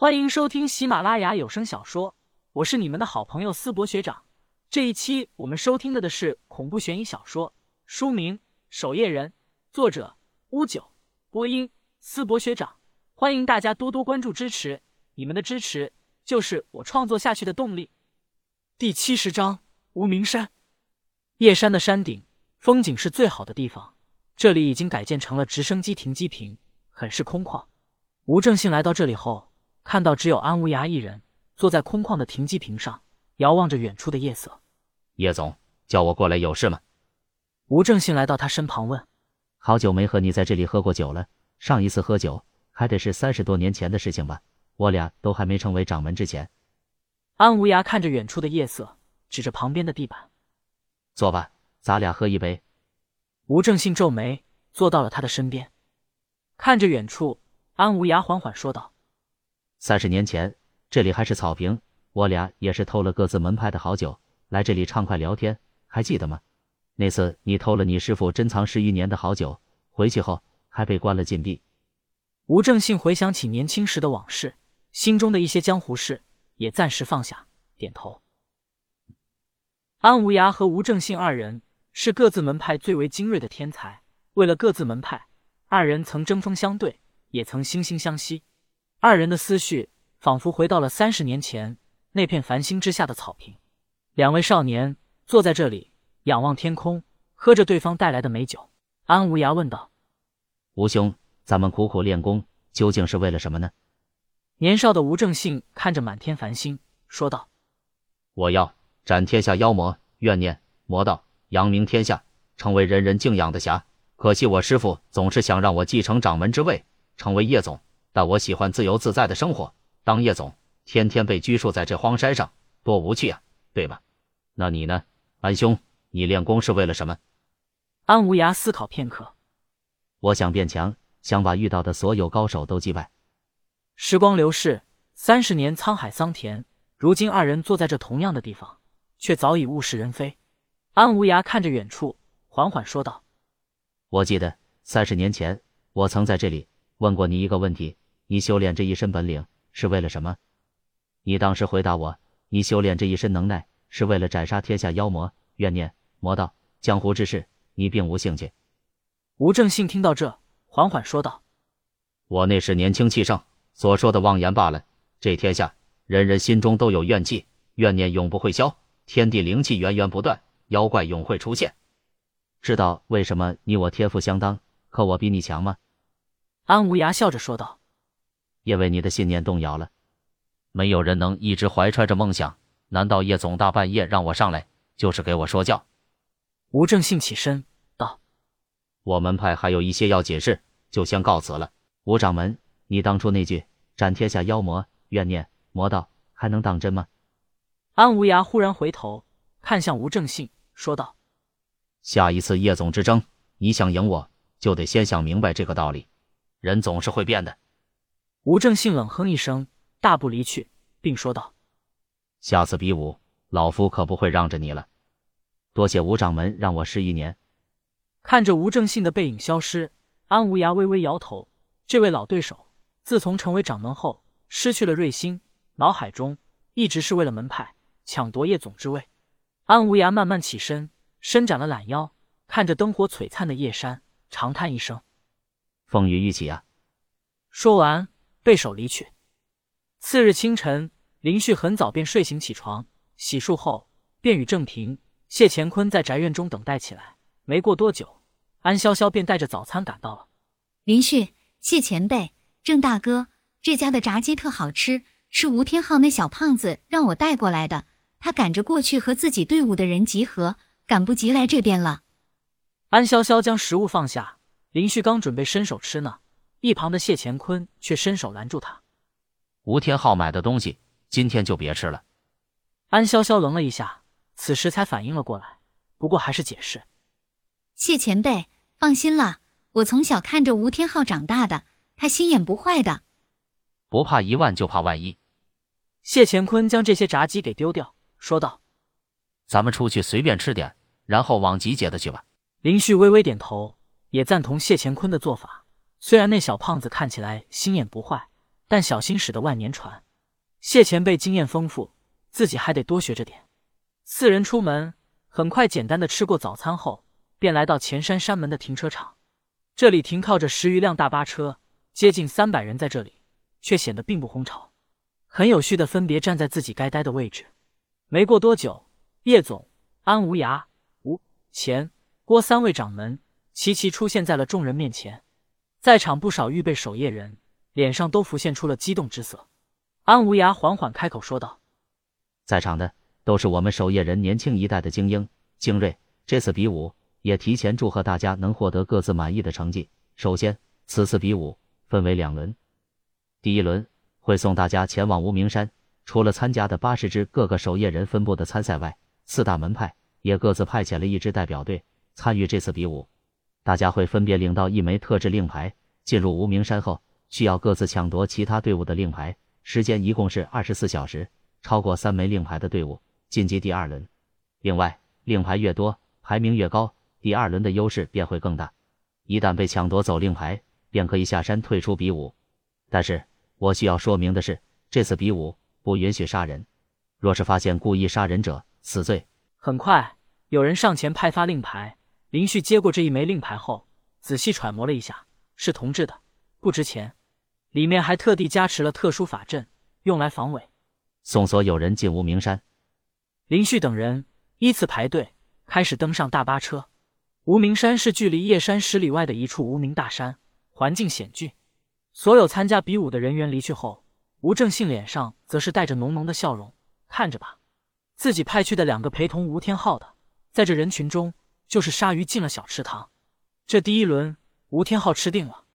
欢迎收听喜马拉雅有声小说，我是你们的好朋友思博学长。这一期我们收听的的是恐怖悬疑小说，书名《守夜人》，作者乌九，播音思博学长。欢迎大家多多关注支持，你们的支持就是我创作下去的动力。第七十章无名山。夜山的山顶风景是最好的地方，这里已经改建成了直升机停机坪，很是空旷。吴正信来到这里后。看到只有安无涯一人坐在空旷的停机坪上，遥望着远处的夜色。叶总叫我过来有事吗？吴正信来到他身旁问：“好久没和你在这里喝过酒了，上一次喝酒还得是三十多年前的事情吧？我俩都还没成为掌门之前。”安无涯看着远处的夜色，指着旁边的地板：“坐吧，咱俩喝一杯。”吴正信皱眉，坐到了他的身边，看着远处，安无涯缓缓说道。三十年前，这里还是草坪，我俩也是偷了各自门派的好酒，来这里畅快聊天，还记得吗？那次你偷了你师傅珍藏十余年的好酒，回去后还被关了禁闭。吴正信回想起年轻时的往事，心中的一些江湖事也暂时放下，点头。安无涯和吴正信二人是各自门派最为精锐的天才，为了各自门派，二人曾针锋相对，也曾惺惺相惜。二人的思绪仿佛回到了三十年前那片繁星之下的草坪，两位少年坐在这里，仰望天空，喝着对方带来的美酒。安无涯问道：“吴兄，咱们苦苦练功，究竟是为了什么呢？”年少的吴正信看着满天繁星，说道：“我要斩天下妖魔，怨念魔道，扬名天下，成为人人敬仰的侠。可惜我师父总是想让我继承掌门之位，成为叶总。”但我喜欢自由自在的生活，当叶总，天天被拘束在这荒山上，多无趣啊，对吧？那你呢，安兄？你练功是为了什么？安无涯思考片刻，我想变强，想把遇到的所有高手都击败。时光流逝，三十年沧海桑田，如今二人坐在这同样的地方，却早已物是人非。安无涯看着远处，缓缓说道：“我记得三十年前，我曾在这里问过你一个问题。”你修炼这一身本领是为了什么？你当时回答我：你修炼这一身能耐是为了斩杀天下妖魔、怨念、魔道、江湖之事，你并无兴趣。吴正信听到这，缓缓说道：“我那时年轻气盛，所说的妄言罢了。这天下人人心中都有怨气，怨念永不会消，天地灵气源源不断，妖怪永会出现。知道为什么你我天赋相当，可我比你强吗？”安无涯笑着说道。因为你的信念动摇了，没有人能一直怀揣着梦想。难道叶总大半夜让我上来，就是给我说教？吴正信起身道：“我门派还有一些要解释，就先告辞了。”吴掌门，你当初那句“斩天下妖魔、怨念、魔道”还能当真吗？安无涯忽然回头看向吴正信，说道：“下一次叶总之争，你想赢我，就得先想明白这个道理。人总是会变的。”吴正信冷哼一声，大步离去，并说道：“下次比武，老夫可不会让着你了。多谢吴掌门让我试一年。”看着吴正信的背影消失，安无涯微微摇头。这位老对手自从成为掌门后，失去了瑞星，脑海中一直是为了门派抢夺叶总之位。安无涯慢慢起身，伸展了懒腰，看着灯火璀璨的夜山，长叹一声：“风雨欲起啊！”说完。背手离去。次日清晨，林旭很早便睡醒起床，洗漱后便与郑平、谢乾坤在宅院中等待起来。没过多久，安潇潇便带着早餐赶到了。林旭、谢前辈、郑大哥，这家的炸鸡特好吃，是吴天昊那小胖子让我带过来的。他赶着过去和自己队伍的人集合，赶不及来这边了。安潇潇将食物放下，林旭刚准备伸手吃呢。一旁的谢乾坤却伸手拦住他：“吴天昊买的东西，今天就别吃了。”安潇潇愣了一下，此时才反应了过来，不过还是解释：“谢前辈，放心了，我从小看着吴天昊长大的，他心眼不坏的。不怕一万，就怕万一。”谢乾坤将这些炸鸡给丢掉，说道：“咱们出去随便吃点，然后往集结的去吧。”林旭微微点头，也赞同谢乾坤的做法。虽然那小胖子看起来心眼不坏，但小心驶得万年船。谢前辈经验丰富，自己还得多学着点。四人出门，很快简单的吃过早餐后，便来到前山山门的停车场。这里停靠着十余辆大巴车，接近三百人在这里，却显得并不轰吵，很有序的分别站在自己该待的位置。没过多久，叶总、安无涯、吴钱、郭三位掌门齐齐出现在了众人面前。在场不少预备守夜人，脸上都浮现出了激动之色。安无涯缓缓开口说道：“在场的都是我们守夜人年轻一代的精英精锐。这次比武，也提前祝贺大家能获得各自满意的成绩。首先，此次比武分为两轮，第一轮会送大家前往无名山。除了参加的八十支各个守夜人分部的参赛外，四大门派也各自派遣了一支代表队参与这次比武。”大家会分别领到一枚特制令牌，进入无名山后，需要各自抢夺其他队伍的令牌，时间一共是二十四小时。超过三枚令牌的队伍晋级第二轮。另外，令牌越多，排名越高，第二轮的优势便会更大。一旦被抢夺走令牌，便可以下山退出比武。但是我需要说明的是，这次比武不允许杀人，若是发现故意杀人者，死罪。很快，有人上前派发令牌。林旭接过这一枚令牌后，仔细揣摩了一下，是铜制的，不值钱。里面还特地加持了特殊法阵，用来防伪。送所有人进无名山。林旭等人依次排队，开始登上大巴车。无名山是距离叶山十里外的一处无名大山，环境险峻。所有参加比武的人员离去后，吴正信脸上则是带着浓浓的笑容。看着吧，自己派去的两个陪同吴天昊的，在这人群中。就是鲨鱼进了小池塘，这第一轮吴天昊吃定了。